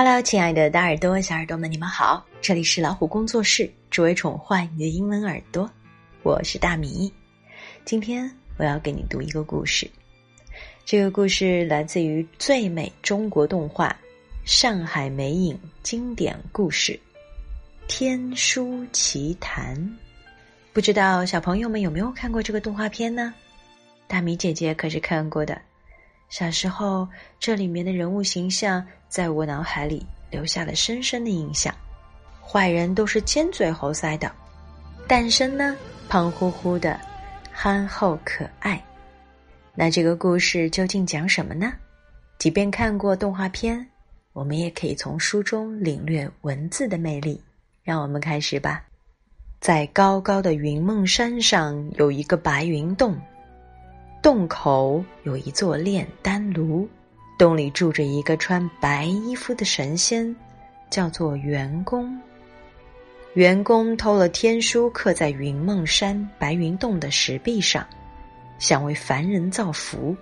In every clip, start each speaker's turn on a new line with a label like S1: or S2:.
S1: Hello，亲爱的大耳朵、小耳朵们，你们好！这里是老虎工作室，只为宠坏你的英文耳朵，我是大米。今天我要给你读一个故事，这个故事来自于最美中国动画《上海美影经典故事》《天书奇谭》。不知道小朋友们有没有看过这个动画片呢？大米姐姐可是看过的。小时候，这里面的人物形象在我脑海里留下了深深的印象。坏人都是尖嘴猴腮的，诞生呢胖乎乎的，憨厚可爱。那这个故事究竟讲什么呢？即便看过动画片，我们也可以从书中领略文字的魅力。让我们开始吧。在高高的云梦山上，有一个白云洞。洞口有一座炼丹炉，洞里住着一个穿白衣服的神仙，叫做元公。元公偷了天书，刻在云梦山白云洞的石壁上，想为凡人造福。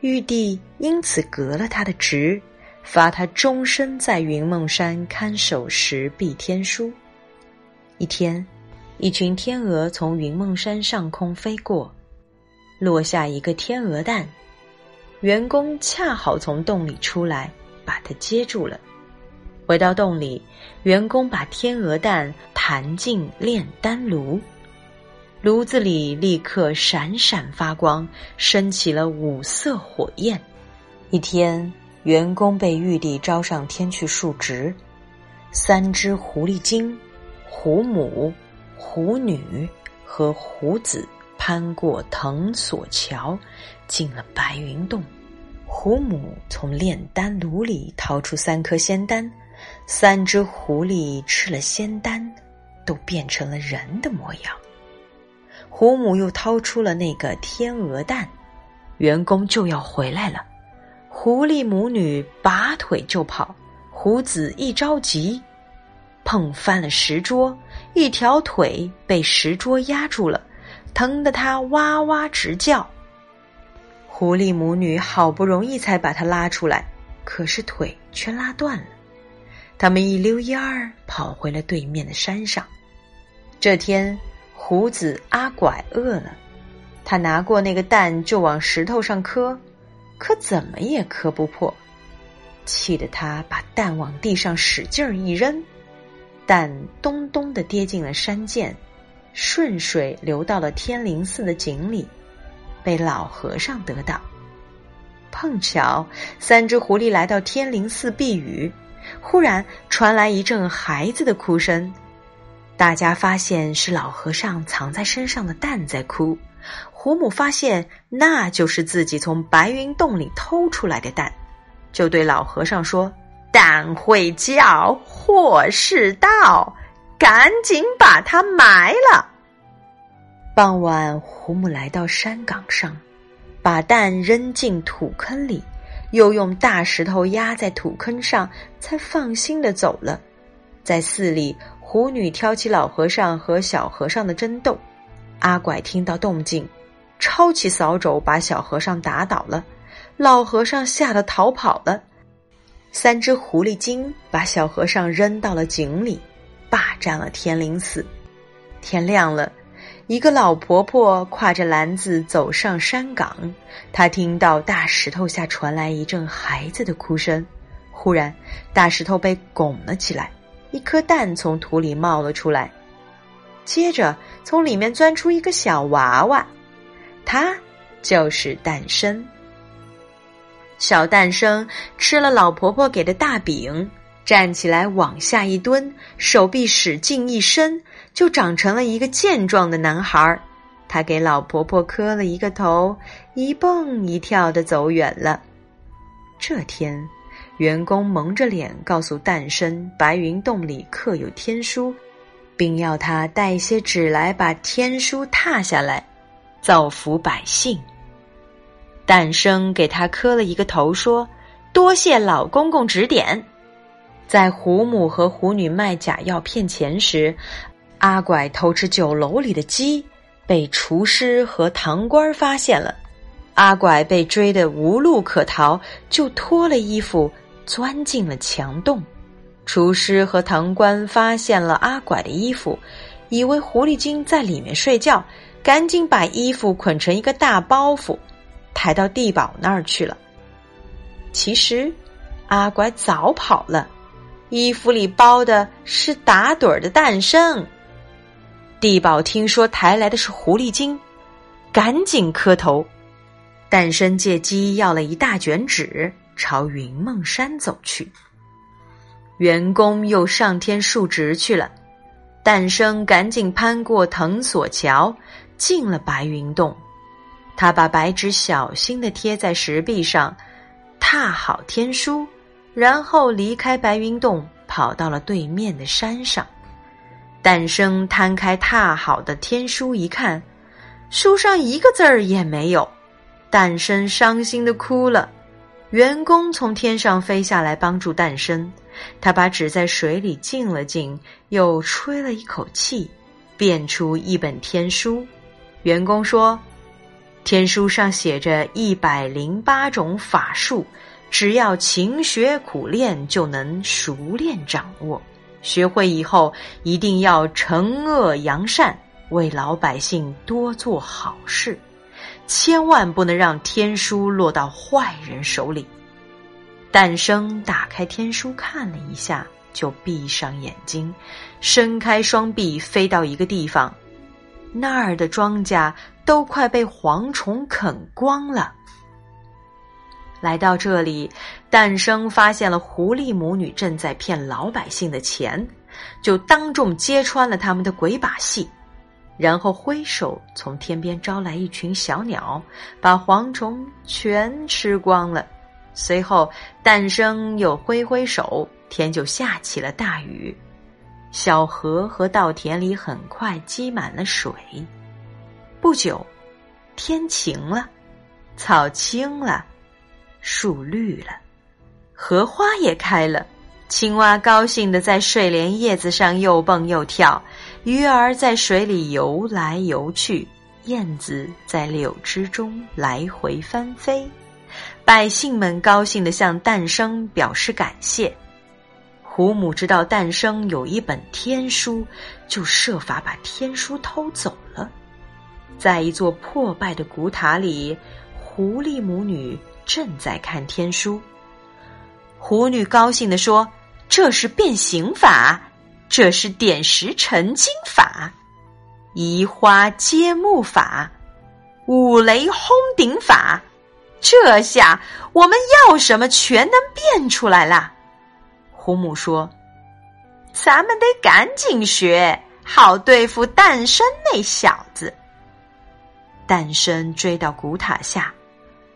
S1: 玉帝因此革了他的职，罚他终身在云梦山看守石壁天书。一天，一群天鹅从云梦山上空飞过。落下一个天鹅蛋，员工恰好从洞里出来，把它接住了。回到洞里，员工把天鹅蛋弹进炼丹炉，炉子里立刻闪闪发光，升起了五色火焰。一天，员工被玉帝招上天去述职，三只狐狸精、狐母、狐女和狐子。攀过藤索桥，进了白云洞。狐母从炼丹炉里掏出三颗仙丹，三只狐狸吃了仙丹，都变成了人的模样。狐母又掏出了那个天鹅蛋，员工就要回来了。狐狸母女拔腿就跑，狐子一着急，碰翻了石桌，一条腿被石桌压住了。疼得他哇哇直叫。狐狸母女好不容易才把他拉出来，可是腿却拉断了。他们一溜烟儿跑回了对面的山上。这天，胡子阿拐饿了，他拿过那个蛋就往石头上磕，可怎么也磕不破。气得他把蛋往地上使劲儿一扔，蛋咚咚的跌进了山涧。顺水流到了天灵寺的井里，被老和尚得到。碰巧三只狐狸来到天灵寺避雨，忽然传来一阵孩子的哭声。大家发现是老和尚藏在身上的蛋在哭。胡母发现那就是自己从白云洞里偷出来的蛋，就对老和尚说：“蛋会叫，祸是到。”赶紧把它埋了。傍晚，胡母来到山岗上，把蛋扔进土坑里，又用大石头压在土坑上，才放心的走了。在寺里，狐女挑起老和尚和小和尚的争斗，阿拐听到动静，抄起扫帚把小和尚打倒了，老和尚吓得逃跑了。三只狐狸精把小和尚扔到了井里。霸占了天灵寺。天亮了，一个老婆婆挎着篮子走上山岗。她听到大石头下传来一阵孩子的哭声。忽然，大石头被拱了起来，一颗蛋从土里冒了出来。接着，从里面钻出一个小娃娃，他就是诞生。小诞生吃了老婆婆给的大饼。站起来，往下一蹲，手臂使劲一伸，就长成了一个健壮的男孩儿。他给老婆婆磕了一个头，一蹦一跳的走远了。这天，员工蒙着脸告诉诞生，白云洞里刻有天书，并要他带一些纸来，把天书踏下来，造福百姓。诞生给他磕了一个头，说：“多谢老公公指点。”在胡母和狐女卖假药骗钱时，阿拐偷吃酒楼里的鸡，被厨师和堂官发现了。阿拐被追得无路可逃，就脱了衣服钻进了墙洞。厨师和堂官发现了阿拐的衣服，以为狐狸精在里面睡觉，赶紧把衣服捆成一个大包袱，抬到地堡那儿去了。其实，阿拐早跑了，衣服里包的是打盹儿的诞生。地保听说抬来的是狐狸精，赶紧磕头。诞生借机要了一大卷纸，朝云梦山走去。员工又上天述职去了，诞生赶紧攀过藤索桥，进了白云洞。他把白纸小心的贴在石壁上，踏好天书，然后离开白云洞，跑到了对面的山上。诞生摊开踏好的天书一看，书上一个字儿也没有。诞生伤心的哭了。员工从天上飞下来帮助诞生。他把纸在水里浸了浸，又吹了一口气，变出一本天书。员工说：“天书上写着一百零八种法术，只要勤学苦练，就能熟练掌握。学会以后，一定要惩恶扬善，为老百姓多做好事，千万不能让天书落到坏人手里。”诞生打开天书看了一下，就闭上眼睛，伸开双臂飞到一个地方，那儿的庄稼都快被蝗虫啃光了。来到这里，诞生发现了狐狸母女正在骗老百姓的钱，就当众揭穿了他们的鬼把戏，然后挥手从天边招来一群小鸟，把蝗虫全吃光了。随后，诞生又挥挥手，天就下起了大雨，小河和稻田里很快积满了水。不久，天晴了，草青了，树绿了，荷花也开了，青蛙高兴的在睡莲叶子上又蹦又跳，鱼儿在水里游来游去，燕子在柳枝中来回翻飞。百姓们高兴的向诞生表示感谢。胡母知道诞生有一本天书，就设法把天书偷走了。在一座破败的古塔里，狐狸母女正在看天书。狐女高兴的说：“这是变形法，这是点石成金法，移花接木法，五雷轰顶法。”这下我们要什么全能变出来了。胡母说：“咱们得赶紧学，好对付诞生那小子。”诞生追到古塔下，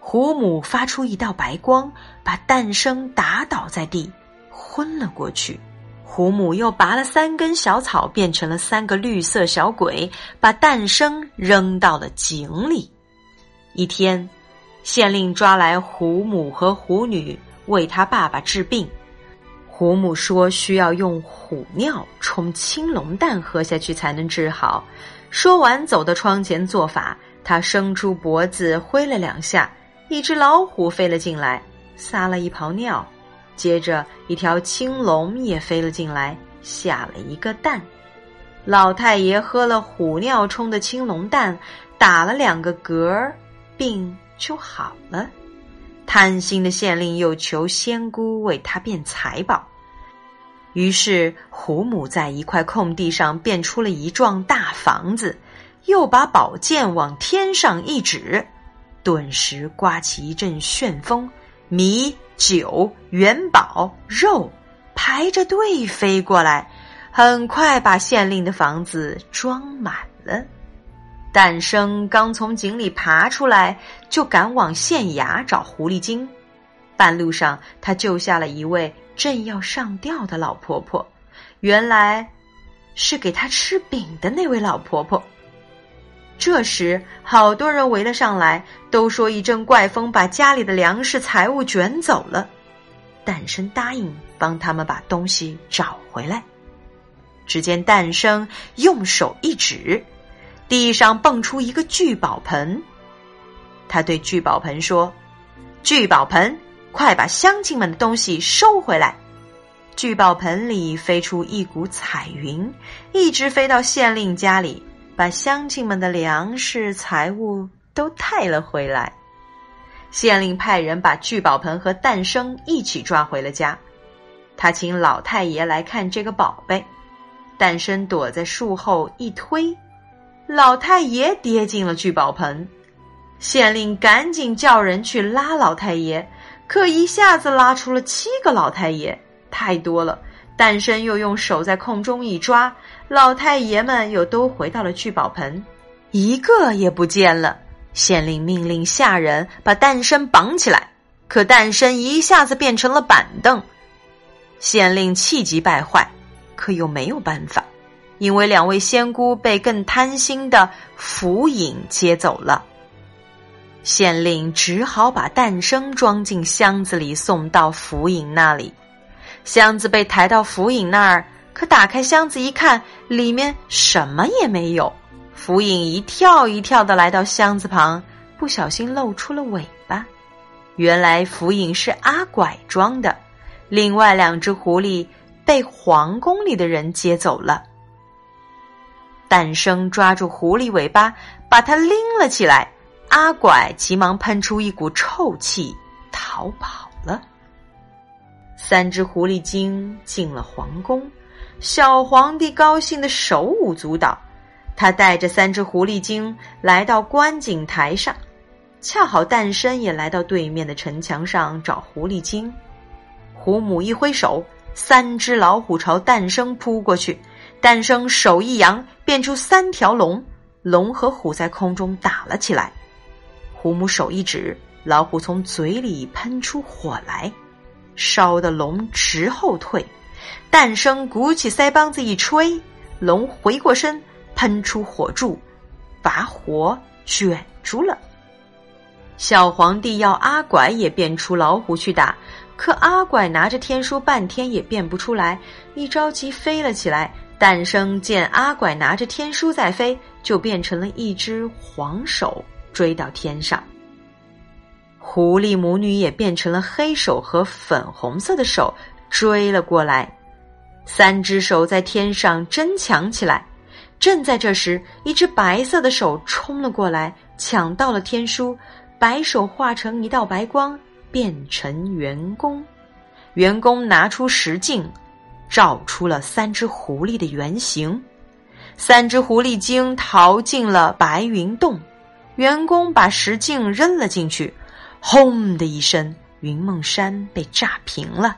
S1: 胡母发出一道白光，把诞生打倒在地，昏了过去。胡母又拔了三根小草，变成了三个绿色小鬼，把诞生扔到了井里。一天。县令抓来胡母和胡女为他爸爸治病。胡母说需要用虎尿冲青龙蛋喝下去才能治好。说完，走到窗前做法。他伸出脖子挥了两下，一只老虎飞了进来，撒了一泡尿。接着，一条青龙也飞了进来，下了一个蛋。老太爷喝了虎尿冲的青龙蛋，打了两个嗝儿，病。就好了。贪心的县令又求仙姑为他变财宝，于是胡母在一块空地上变出了一幢大房子，又把宝剑往天上一指，顿时刮起一阵旋风，米酒元宝肉排着队飞过来，很快把县令的房子装满了。诞生刚从井里爬出来，就赶往县衙找狐狸精。半路上，他救下了一位正要上吊的老婆婆，原来是给他吃饼的那位老婆婆。这时，好多人围了上来，都说一阵怪风把家里的粮食财物卷走了。诞生答应帮他们把东西找回来。只见诞生用手一指。地上蹦出一个聚宝盆，他对聚宝盆说：“聚宝盆，快把乡亲们的东西收回来！”聚宝盆里飞出一股彩云，一直飞到县令家里，把乡亲们的粮食财物都带了回来。县令派人把聚宝盆和诞生一起抓回了家。他请老太爷来看这个宝贝。诞生躲在树后一推，老太爷跌进了聚宝盆。县令赶紧叫人去拉老太爷，可一下子拉出了七个老太爷。太多了，诞生又用手在空中一抓，老太爷们又都回到了聚宝盆，一个也不见了。县令命令下人把诞生绑起来，可诞生一下子变成了板凳。县令气急败坏，可又没有办法，因为两位仙姑被更贪心的福影接走了。县令只好把诞生装进箱子里，送到福影那里。箱子被抬到福影那儿，可打开箱子一看，里面什么也没有。福影一跳一跳的来到箱子旁，不小心露出了尾巴。原来福影是阿拐装的，另外两只狐狸被皇宫里的人接走了。诞生抓住狐狸尾巴，把它拎了起来。阿拐急忙喷出一股臭气，逃跑了。三只狐狸精进了皇宫，小皇帝高兴的手舞足蹈。他带着三只狐狸精来到观景台上，恰好诞生也来到对面的城墙上找狐狸精。狐母一挥手，三只老虎朝诞生扑过去。诞生手一扬，变出三条龙，龙和虎在空中打了起来。狐母手一指，老虎从嘴里喷出火来。烧的龙直后退，诞生鼓起腮帮子一吹，龙回过身，喷出火柱，把火卷住了。小皇帝要阿拐也变出老虎去打，可阿拐拿着天书半天也变不出来，一着急飞了起来。诞生见阿拐拿着天书在飞，就变成了一只黄手，追到天上。狐狸母女也变成了黑手和粉红色的手追了过来，三只手在天上争抢起来。正在这时，一只白色的手冲了过来，抢到了天书。白手化成一道白光，变成圆弓。员工拿出石镜，照出了三只狐狸的原形。三只狐狸精逃进了白云洞，员工把石镜扔了进去。轰的一声，云梦山被炸平了，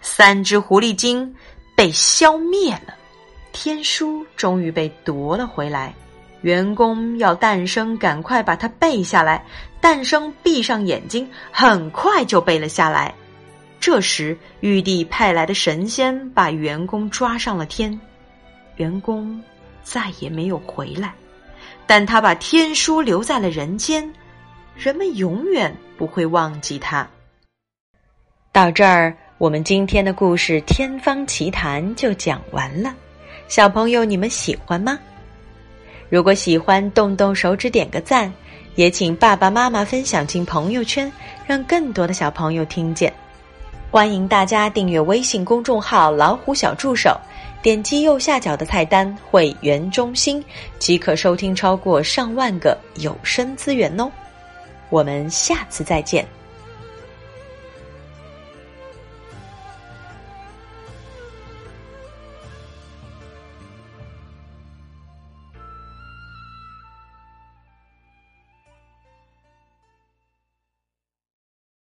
S1: 三只狐狸精被消灭了，天书终于被夺了回来。员工要诞生赶快把它背下来，诞生闭上眼睛，很快就背了下来。这时，玉帝派来的神仙把员工抓上了天，员工再也没有回来，但他把天书留在了人间。人们永远不会忘记他。到这儿，我们今天的故事《天方奇谭》就讲完了。小朋友，你们喜欢吗？如果喜欢，动动手指点个赞，也请爸爸妈妈分享进朋友圈，让更多的小朋友听见。欢迎大家订阅微信公众号“老虎小助手”，点击右下角的菜单“会员中心”，即可收听超过上万个有声资源哦。我们下次再见。